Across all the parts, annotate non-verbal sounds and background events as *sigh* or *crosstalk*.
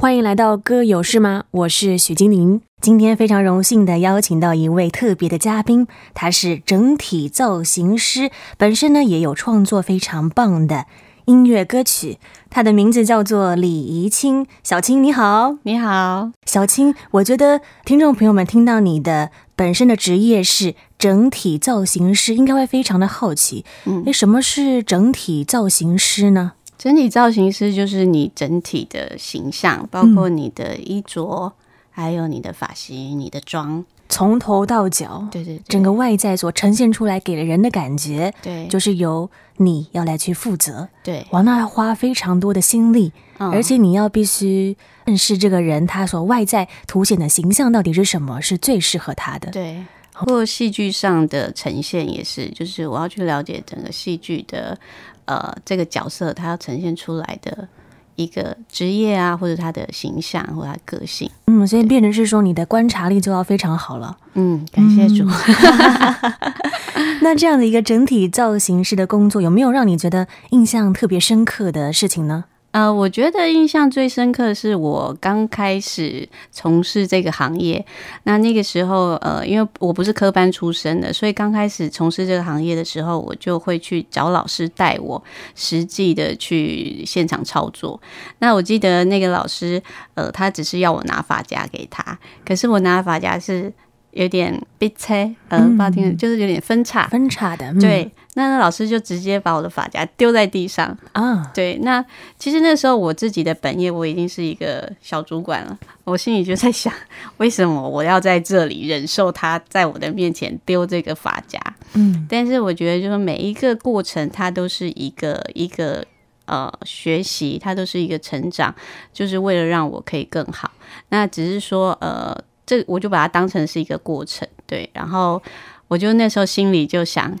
欢迎来到歌有事吗？我是许金玲。今天非常荣幸的邀请到一位特别的嘉宾，他是整体造型师，本身呢也有创作非常棒的音乐歌曲。他的名字叫做李怡清。小青你好，你好，小青。我觉得听众朋友们听到你的本身的职业是整体造型师，应该会非常的好奇。嗯，诶，什么是整体造型师呢？整体造型师就是你整体的形象，包括你的衣着，嗯、还有你的发型、你的妆，从头到脚，对，对对，整个外在所呈现出来给了人的感觉，对，就是由你要来去负责，对，往那要花非常多的心力，嗯、而且你要必须认识这个人，他所外在凸显的形象到底是什么，是最适合他的，对。或戏剧上的呈现也是，就是我要去了解整个戏剧的，呃，这个角色他要呈现出来的一个职业啊，或者他的形象或者他个性。嗯，所以变成是说你的观察力就要非常好了。嗯，感谢主。嗯、*laughs* 那这样的一个整体造型师的工作，有没有让你觉得印象特别深刻的事情呢？呃，我觉得印象最深刻的是我刚开始从事这个行业。那那个时候，呃，因为我不是科班出身的，所以刚开始从事这个行业的时候，我就会去找老师带我实际的去现场操作。那我记得那个老师，呃，他只是要我拿发夹给他，可是我拿发夹是有点别切，呃，不好听，就是有点分叉，分叉的，嗯、对。那那老师就直接把我的发夹丢在地上啊！对，那其实那时候我自己的本业我已经是一个小主管了，我心里就在想，为什么我要在这里忍受他在我的面前丢这个发夹？嗯，但是我觉得就是每一个过程，它都是一个一个呃学习，它都是一个成长，就是为了让我可以更好。那只是说呃，这我就把它当成是一个过程，对。然后我就那时候心里就想。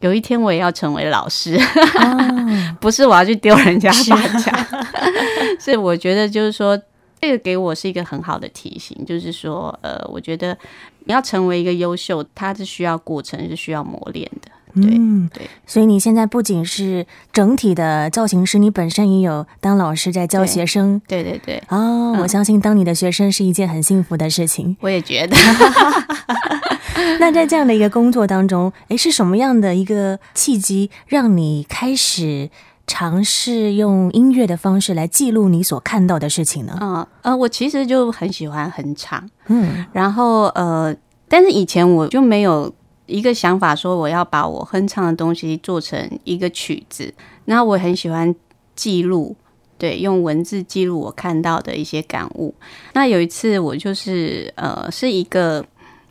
有一天我也要成为老师，哦、*laughs* 不是我要去丢人家发夹，*laughs* 所以我觉得就是说，这个给我是一个很好的提醒，就是说，呃，我觉得你要成为一个优秀，它是需要过程，是需要磨练的。对、嗯、对，所以你现在不仅是整体的造型师，你本身也有当老师在教学生。对对对，哦，嗯、我相信当你的学生是一件很幸福的事情。我也觉得。*laughs* *laughs* 那在这样的一个工作当中，诶，是什么样的一个契机让你开始尝试用音乐的方式来记录你所看到的事情呢？嗯呃，我其实就很喜欢哼唱，嗯，然后呃，但是以前我就没有一个想法说我要把我哼唱的东西做成一个曲子。那我很喜欢记录，对，用文字记录我看到的一些感悟。那有一次我就是呃，是一个。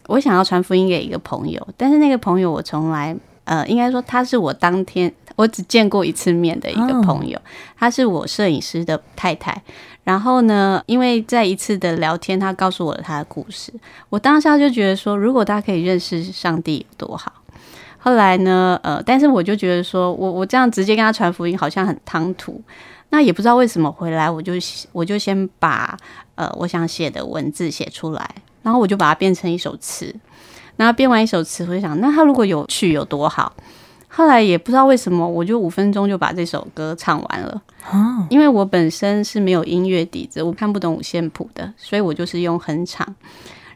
我想要传福音给一个朋友，但是那个朋友我从来，呃，应该说他是我当天我只见过一次面的一个朋友，他是我摄影师的太太。然后呢，因为在一次的聊天，他告诉我了他的故事，我当下就觉得说，如果他可以认识上帝有多好。后来呢，呃，但是我就觉得说我我这样直接跟他传福音好像很唐突，那也不知道为什么回来我就我就先把呃我想写的文字写出来。然后我就把它变成一首词，然后编完一首词，我就想，那他如果有曲有多好。后来也不知道为什么，我就五分钟就把这首歌唱完了。哦，因为我本身是没有音乐底子，我看不懂五线谱的，所以我就是用哼唱。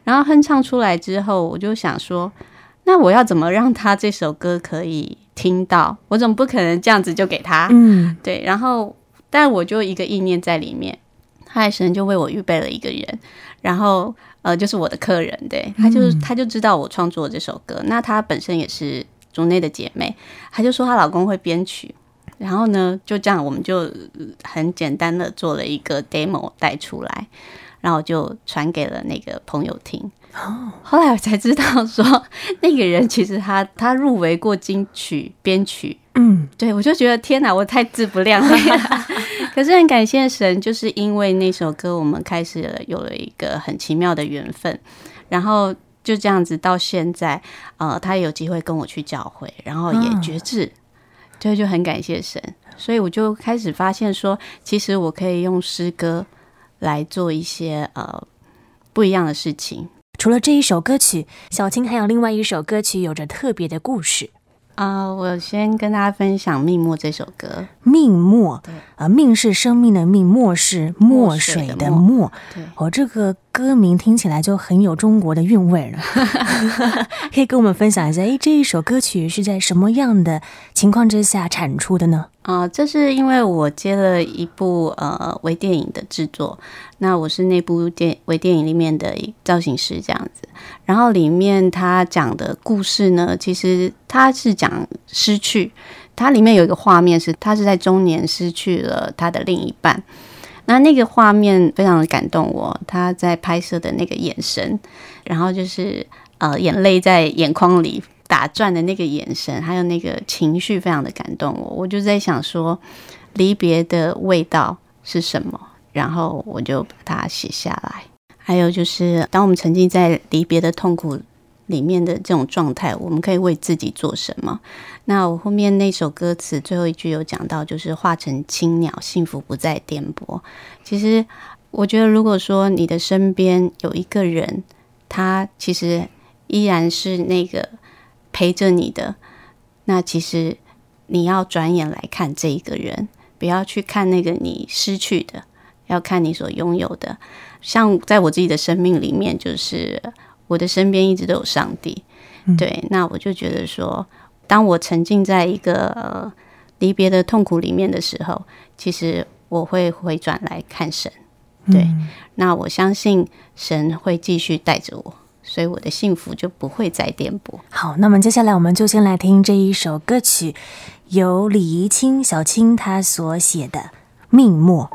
然后哼唱出来之后，我就想说，那我要怎么让他这首歌可以听到？我总不可能这样子就给他。嗯，对。然后，但我就一个意念在里面，后来神就为我预备了一个人，然后。呃，就是我的客人，对，他就他就知道我创作这首歌，嗯、那他本身也是主内的姐妹，他就说她老公会编曲，然后呢，就这样我们就很简单的做了一个 demo 带出来，然后就传给了那个朋友听。哦，后来我才知道说那个人其实他他入围过金曲编曲，嗯，对，我就觉得天哪，我太自不量力了。*laughs* 可是很感谢神，就是因为那首歌，我们开始了有了一个很奇妙的缘分，然后就这样子到现在，呃，他有机会跟我去教会，然后也决志，对，就很感谢神，所以我就开始发现说，其实我可以用诗歌来做一些呃不一样的事情。除了这一首歌曲，小青还有另外一首歌曲有着特别的故事。啊、呃，我先跟大家分享《命墨》这首歌。命墨，对啊，命是生命的命，墨是墨水的墨。对，哦，这个歌名听起来就很有中国的韵味了。*laughs* 可以跟我们分享一下，哎，这一首歌曲是在什么样的情况之下产出的呢？啊、呃，这是因为我接了一部呃微电影的制作，那我是那部电微电影里面的造型师这样子。然后里面他讲的故事呢，其实他是讲失去。它里面有一个画面是他是在中年失去了他的另一半，那那个画面非常的感动我。他在拍摄的那个眼神，然后就是呃眼泪在眼眶里打转的那个眼神，还有那个情绪非常的感动我。我就在想说，离别的味道是什么？然后我就把它写下来。还有就是，当我们沉浸在离别的痛苦里面的这种状态，我们可以为自己做什么？那我后面那首歌词最后一句有讲到，就是化成青鸟，幸福不再颠簸。其实我觉得，如果说你的身边有一个人，他其实依然是那个陪着你的，那其实你要转眼来看这一个人，不要去看那个你失去的，要看你所拥有的。像在我自己的生命里面，就是我的身边一直都有上帝，嗯、对。那我就觉得说，当我沉浸在一个呃离别的痛苦里面的时候，其实我会回转来看神，对。嗯、那我相信神会继续带着我，所以我的幸福就不会再颠簸。好，那么接下来我们就先来听这一首歌曲，由李怡清小青她所写的《命墨》。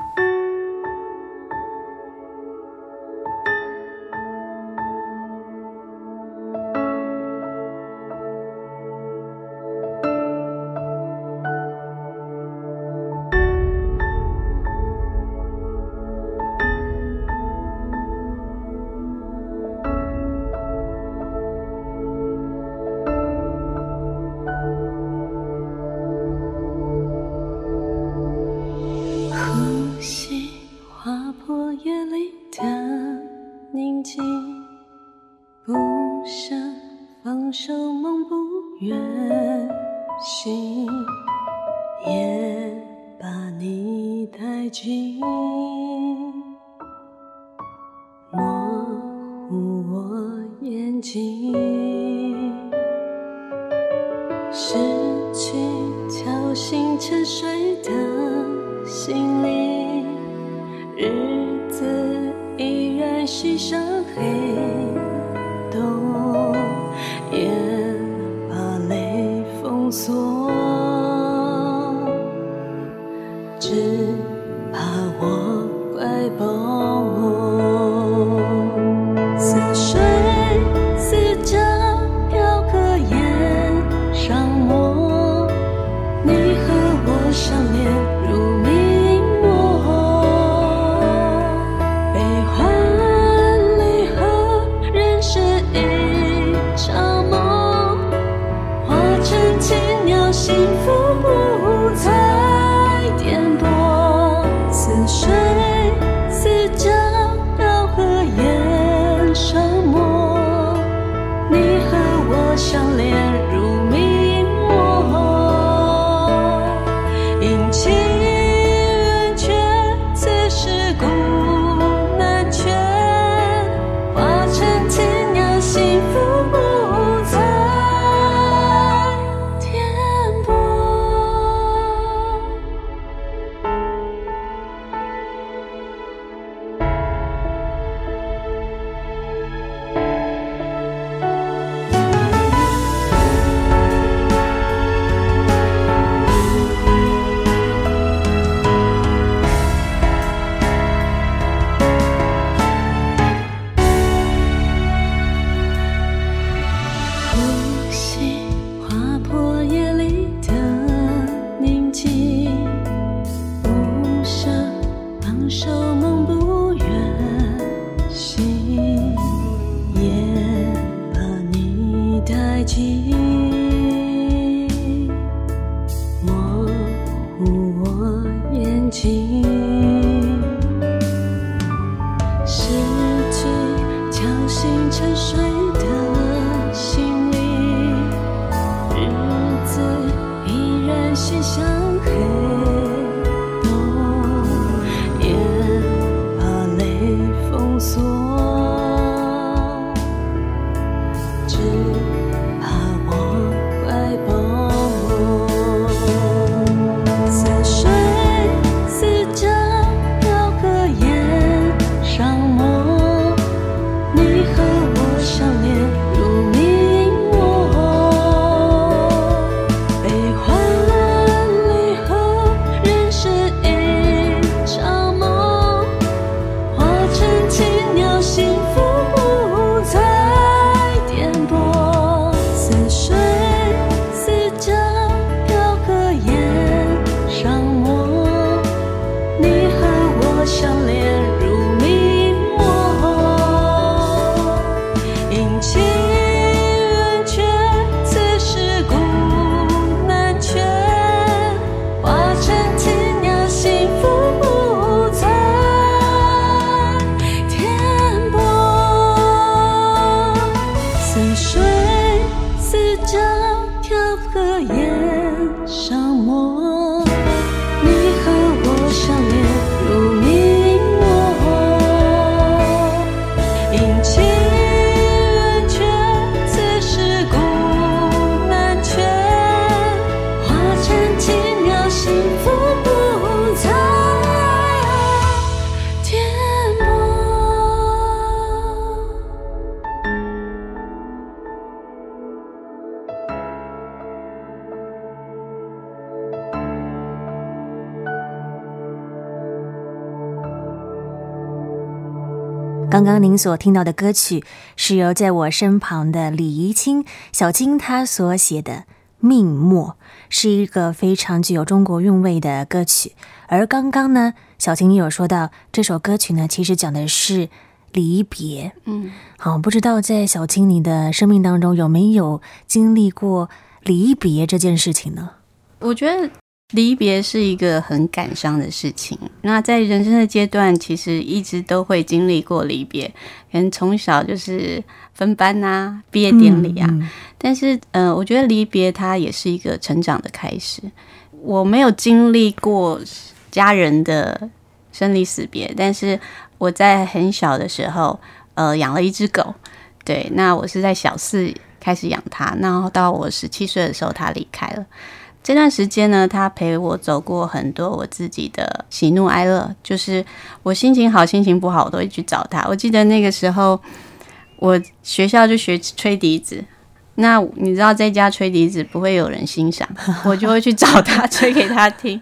刚刚您所听到的歌曲是由在我身旁的李怡清小青她所写的《命末》，是一个非常具有中国韵味的歌曲。而刚刚呢，小青你有说到这首歌曲呢，其实讲的是离别。嗯，好，不知道在小青你的生命当中有没有经历过离别这件事情呢？我觉得。离别是一个很感伤的事情。那在人生的阶段，其实一直都会经历过离别。可能从小就是分班啊，毕业典礼啊。嗯嗯、但是，呃，我觉得离别它也是一个成长的开始。我没有经历过家人的生离死别，但是我在很小的时候，呃，养了一只狗。对，那我是在小四开始养它，然后到我十七岁的时候，它离开了。这段时间呢，他陪我走过很多我自己的喜怒哀乐，就是我心情好、心情不好，我都会去找他。我记得那个时候，我学校就学吹笛子，那你知道在家吹笛子不会有人欣赏，我就会去找他吹给他听，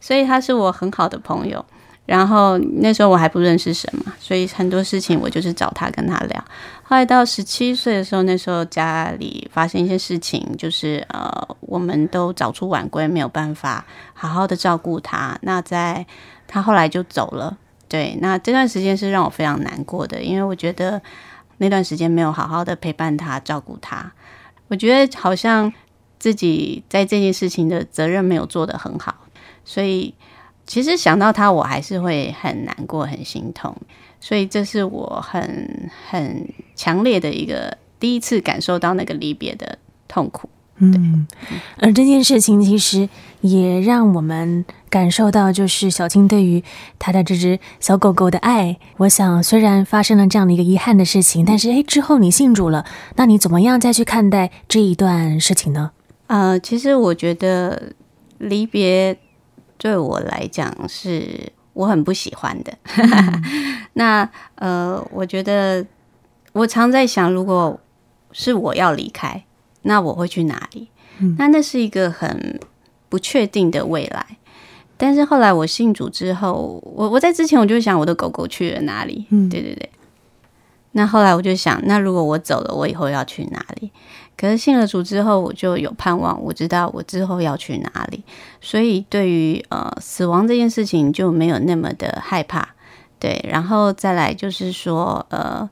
所以他是我很好的朋友。然后那时候我还不认识神嘛，所以很多事情我就是找他跟他聊。后来到十七岁的时候，那时候家里发生一些事情，就是呃，我们都早出晚归，没有办法好好的照顾他。那在他后来就走了，对，那这段时间是让我非常难过的，因为我觉得那段时间没有好好的陪伴他、照顾他，我觉得好像自己在这件事情的责任没有做得很好，所以。其实想到他，我还是会很难过、很心痛，所以这是我很很强烈的一个第一次感受到那个离别的痛苦。嗯，而这件事情其实也让我们感受到，就是小青对于他的这只小狗狗的爱。我想，虽然发生了这样的一个遗憾的事情，但是诶，之后你信主了，那你怎么样再去看待这一段事情呢？呃，其实我觉得离别。对我来讲，是我很不喜欢的。嗯、*laughs* 那呃，我觉得我常在想，如果是我要离开，那我会去哪里？嗯、那那是一个很不确定的未来。但是后来我信主之后，我我在之前我就想，我的狗狗去了哪里？嗯、对对对。那后来我就想，那如果我走了，我以后要去哪里？可是信了主之后，我就有盼望，我知道我之后要去哪里，所以对于呃死亡这件事情就没有那么的害怕，对。然后再来就是说，呃，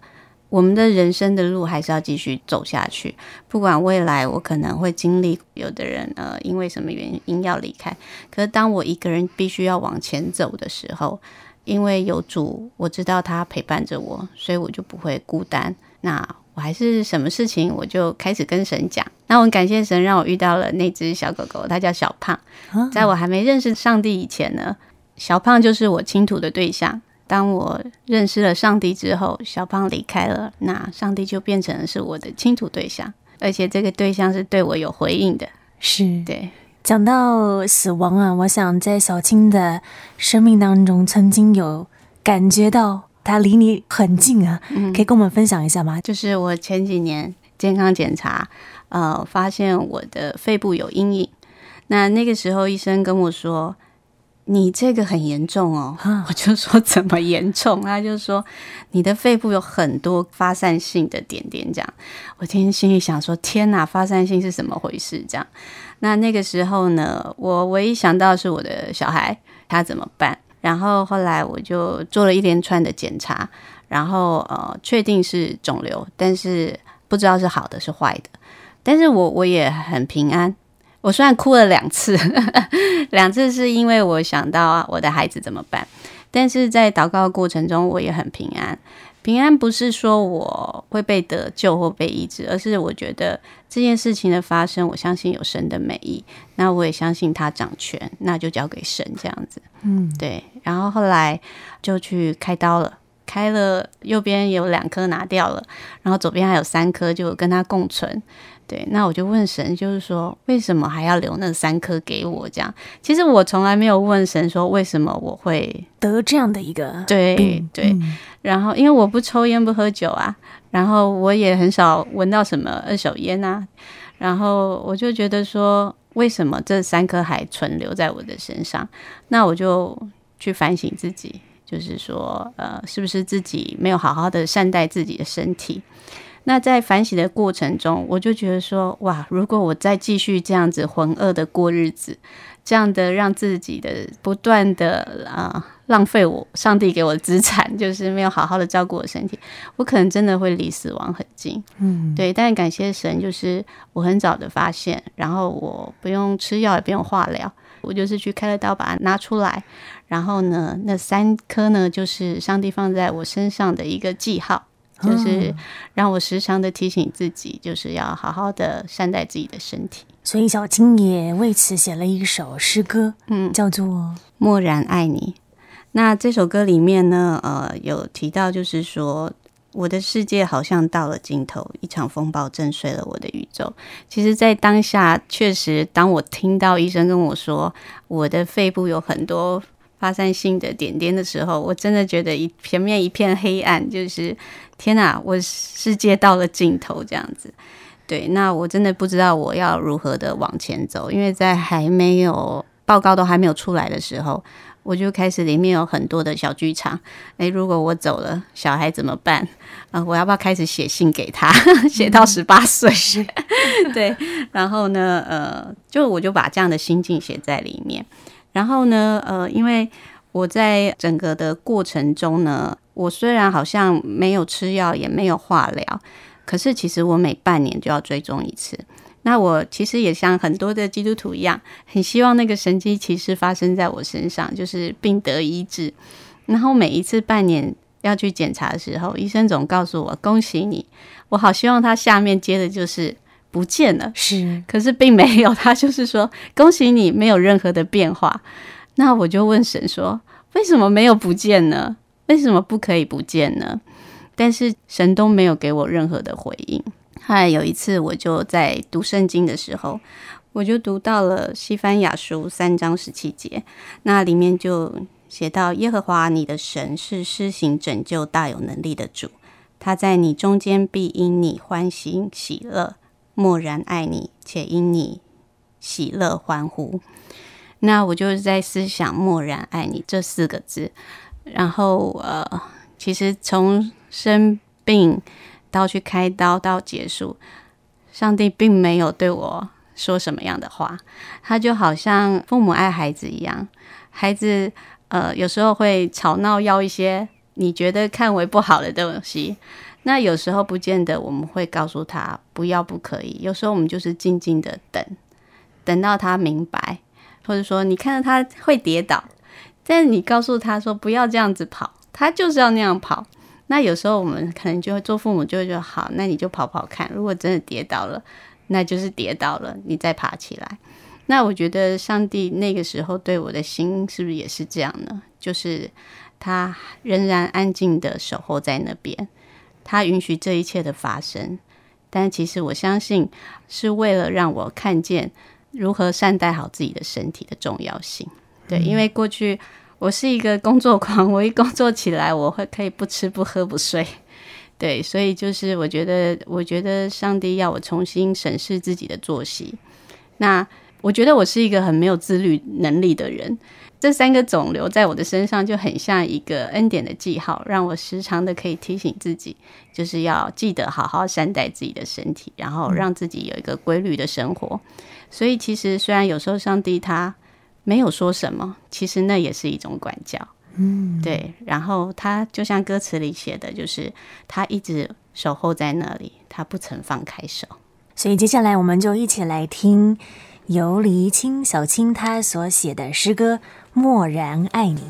我们的人生的路还是要继续走下去，不管未来我可能会经历，有的人呃因为什么原因要离开，可是当我一个人必须要往前走的时候，因为有主，我知道他陪伴着我，所以我就不会孤单。那我还是什么事情，我就开始跟神讲。那我很感谢神，让我遇到了那只小狗狗，它叫小胖。在我还没认识上帝以前呢，小胖就是我倾吐的对象。当我认识了上帝之后，小胖离开了，那上帝就变成了是我的倾吐对象，而且这个对象是对我有回应的。是对。讲到死亡啊，我想在小青的生命当中，曾经有感觉到他离你很近啊，嗯，可以跟我们分享一下吗？就是我前几年健康检查，呃，发现我的肺部有阴影，那那个时候医生跟我说。你这个很严重哦，我就说怎么严重？他就说你的肺部有很多发散性的点点，这样。我今天心里想说，天哪，发散性是怎么回事？这样。那那个时候呢，我唯一想到的是我的小孩，他怎么办？然后后来我就做了一连串的检查，然后呃，确定是肿瘤，但是不知道是好的是坏的。但是我我也很平安。我虽然哭了两次，*laughs* 两次是因为我想到我的孩子怎么办，但是在祷告过程中，我也很平安。平安不是说我会被得救或被医治，而是我觉得这件事情的发生，我相信有神的美意，那我也相信他掌权，那就交给神这样子。嗯，对。然后后来就去开刀了，开了右边有两颗拿掉了，然后左边还有三颗，就跟他共存。对，那我就问神，就是说，为什么还要留那三颗给我？这样，其实我从来没有问神说，为什么我会得这样的一个对对。然后，因为我不抽烟不喝酒啊，然后我也很少闻到什么二手烟啊，然后我就觉得说，为什么这三颗还存留在我的身上？那我就去反省自己，就是说，呃，是不是自己没有好好的善待自己的身体？那在反省的过程中，我就觉得说，哇，如果我再继续这样子浑噩的过日子，这样的让自己的不断的啊、呃、浪费我上帝给我的资产，就是没有好好的照顾我身体，我可能真的会离死亡很近。嗯，对。但感谢神，就是我很早的发现，然后我不用吃药，也不用化疗，我就是去开了刀把它拿出来，然后呢，那三颗呢，就是上帝放在我身上的一个记号。就是让我时常的提醒自己，就是要好好的善待自己的身体。所以小青也为此写了一首诗歌，嗯，叫做《默然爱你》。那这首歌里面呢，呃，有提到，就是说我的世界好像到了尽头，一场风暴震碎了我的宇宙。其实，在当下，确实，当我听到医生跟我说我的肺部有很多。发散性的点点的时候，我真的觉得一前面一片黑暗，就是天哪，我世界到了尽头这样子。对，那我真的不知道我要如何的往前走，因为在还没有报告都还没有出来的时候，我就开始里面有很多的小剧场。诶，如果我走了，小孩怎么办？啊、我要不要开始写信给他，*laughs* 写到十八岁？对，然后呢，呃，就我就把这样的心境写在里面。然后呢，呃，因为我在整个的过程中呢，我虽然好像没有吃药，也没有化疗，可是其实我每半年就要追踪一次。那我其实也像很多的基督徒一样，很希望那个神迹其实发生在我身上，就是病得医治。然后每一次半年要去检查的时候，医生总告诉我：“恭喜你！”我好希望他下面接的就是。不见了，是，可是并没有，他就是说，恭喜你没有任何的变化。那我就问神说，为什么没有不见呢？为什么不可以不见呢？但是神都没有给我任何的回应。后来有一次，我就在读圣经的时候，我就读到了西番雅书三章十七节，那里面就写到：耶和华你的神是施行拯救大有能力的主，他在你中间必因你欢喜喜乐。默然爱你，且因你喜乐欢呼。那我就是在思想“默然爱你”这四个字。然后，呃，其实从生病到去开刀到结束，上帝并没有对我说什么样的话。他就好像父母爱孩子一样，孩子呃有时候会吵闹，要一些你觉得看为不好的东西。那有时候不见得我们会告诉他不要不可以，有时候我们就是静静的等，等到他明白，或者说你看到他会跌倒，但是你告诉他说不要这样子跑，他就是要那样跑。那有时候我们可能就会做父母就会说好，那你就跑跑看，如果真的跌倒了，那就是跌倒了，你再爬起来。那我觉得上帝那个时候对我的心是不是也是这样呢？就是他仍然安静的守候在那边，他允许这一切的发生。但其实我相信，是为了让我看见如何善待好自己的身体的重要性。对，因为过去我是一个工作狂，我一工作起来，我会可以不吃不喝不睡。对，所以就是我觉得，我觉得上帝要我重新审视自己的作息。那我觉得我是一个很没有自律能力的人。这三个肿瘤在我的身上就很像一个恩典的记号，让我时常的可以提醒自己，就是要记得好好善待自己的身体，然后让自己有一个规律的生活。所以其实虽然有时候上帝他没有说什么，其实那也是一种管教。嗯，对。然后他就像歌词里写的，就是他一直守候在那里，他不曾放开手。所以接下来我们就一起来听游离青小青他所写的诗歌。默然爱你。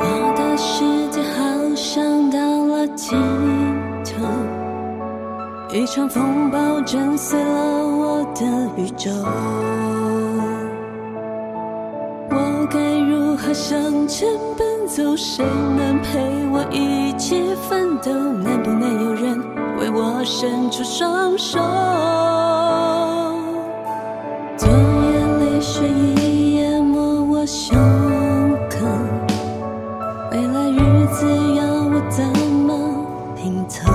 我的世界好像到了尽头，一场风暴震碎了我的宇宙。我该如何向前奔？走，谁能陪我一起奋斗？能不能有人为我伸出双手？昨夜泪水已淹没我胸口，未来日子要我怎么拼凑？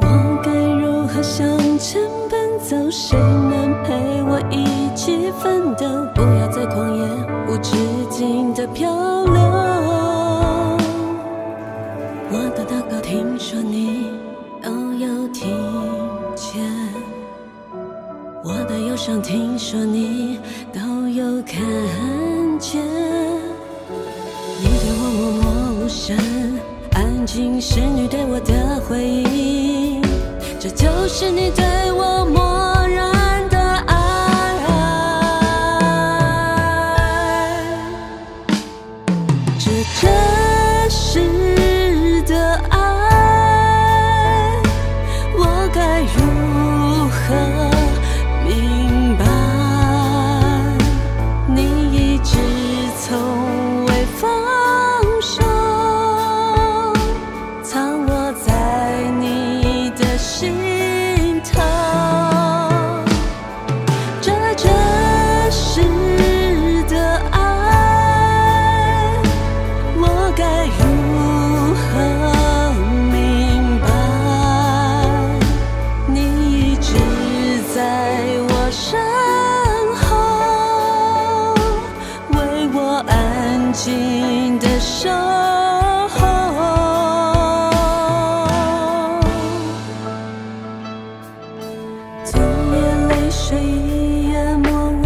我该如何向前奔走？谁能陪我一起奋斗？不要在旷野无止。的漂流，我的祷告，听说你都有听见；我的忧伤，听说你都有看见。你对我默默无声，安静是你对我的回应，这就是你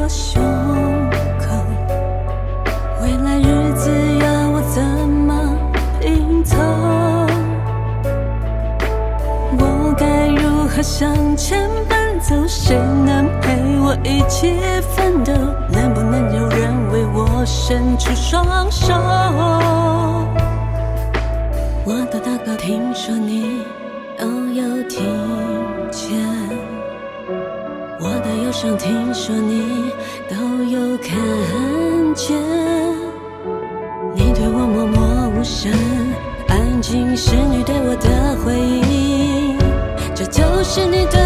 胸口未来日子？要我怎么拼凑我该如何向前奔走谁？能陪我一起奋斗？能不能有人为我伸出双手？我的祷告听说你都要听见。我的忧伤，听说你都有看见。你对我默默无声，安静是你对我的回应，这就是你对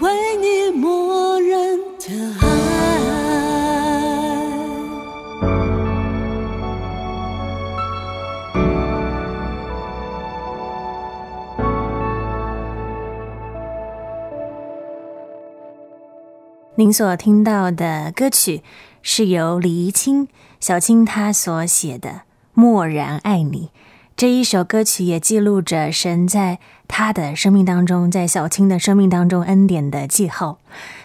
为你默认的爱。您所听到的歌曲是由李怡清、小青他所写的《默然爱你》。这一首歌曲也记录着神在他的生命当中，在小青的生命当中恩典的记号。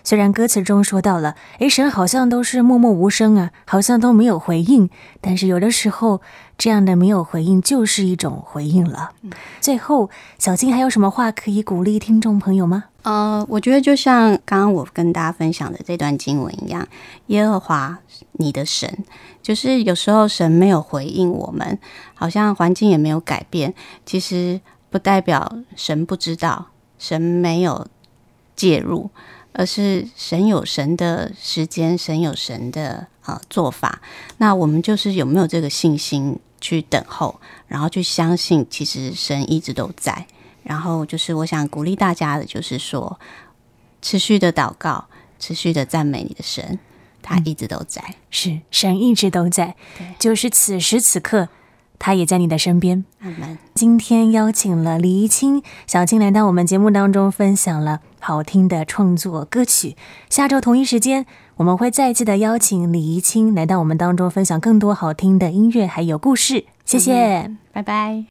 虽然歌词中说到了，诶，神好像都是默默无声啊，好像都没有回应，但是有的时候这样的没有回应就是一种回应了。最后，小青还有什么话可以鼓励听众朋友吗？呃，我觉得就像刚刚我跟大家分享的这段经文一样，耶和华你的神，就是有时候神没有回应我们，好像环境也没有改变，其实不代表神不知道，神没有介入，而是神有神的时间，神有神的呃做法。那我们就是有没有这个信心去等候，然后去相信，其实神一直都在。然后就是我想鼓励大家的，就是说，持续的祷告，持续的赞美你的神，他一直都在，是神一直都在，就是此时此刻，他也在你的身边。今天邀请了李怡清小青来到我们节目当中，分享了好听的创作歌曲。下周同一时间，我们会再次的邀请李怡清来到我们当中，分享更多好听的音乐还有故事。谢谢，拜拜。